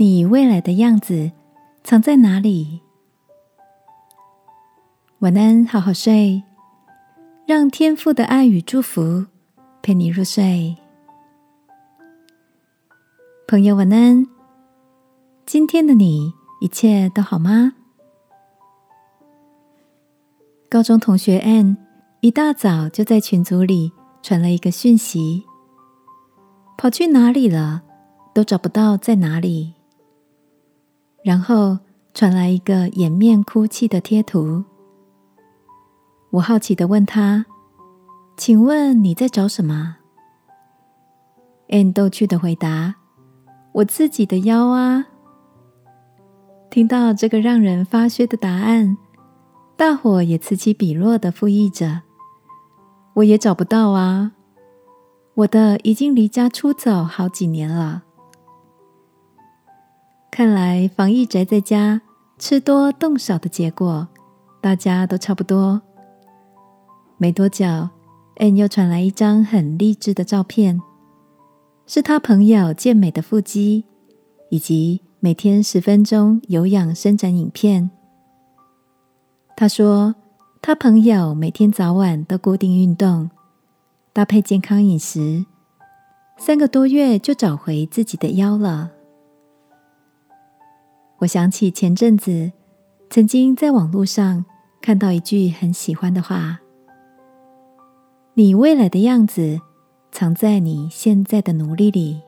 你未来的样子藏在哪里？晚安，好好睡，让天父的爱与祝福陪你入睡。朋友，晚安。今天的你一切都好吗？高中同学 Ann 一大早就在群组里传了一个讯息，跑去哪里了？都找不到在哪里。然后传来一个掩面哭泣的贴图。我好奇的问他：“请问你在找什么 a n n 逗趣的回答：“我自己的腰啊。”听到这个让人发噱的答案，大伙也此起彼落的附议着：“我也找不到啊，我的已经离家出走好几年了。”看来防疫宅在家吃多动少的结果，大家都差不多。没多久，N 又传来一张很励志的照片，是他朋友健美的腹肌，以及每天十分钟有氧伸展影片。他说，他朋友每天早晚都固定运动，搭配健康饮食，三个多月就找回自己的腰了。我想起前阵子曾经在网络上看到一句很喜欢的话：“你未来的样子藏在你现在的努力里。”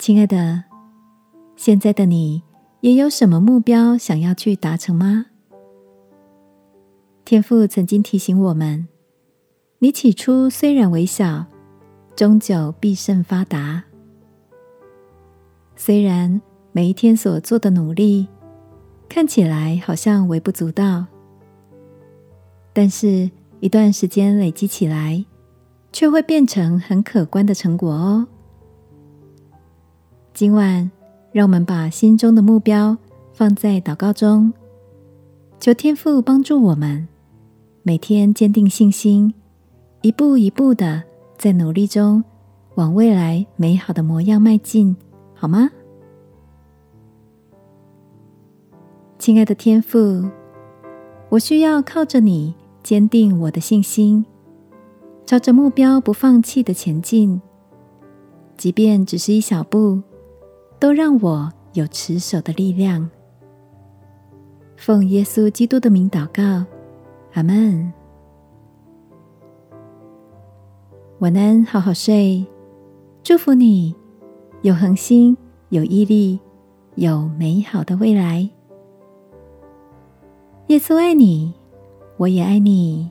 亲爱的，现在的你也有什么目标想要去达成吗？天父曾经提醒我们：“你起初虽然微小，终究必胜发达。”虽然每一天所做的努力看起来好像微不足道，但是一段时间累积起来，却会变成很可观的成果哦。今晚，让我们把心中的目标放在祷告中，求天父帮助我们，每天坚定信心，一步一步的在努力中往未来美好的模样迈进。好吗，亲爱的天父，我需要靠着你坚定我的信心，朝着目标不放弃的前进，即便只是一小步，都让我有持守的力量。奉耶稣基督的名祷告，阿门。晚安，好好睡，祝福你。有恒心，有毅力，有美好的未来。耶稣爱你，我也爱你。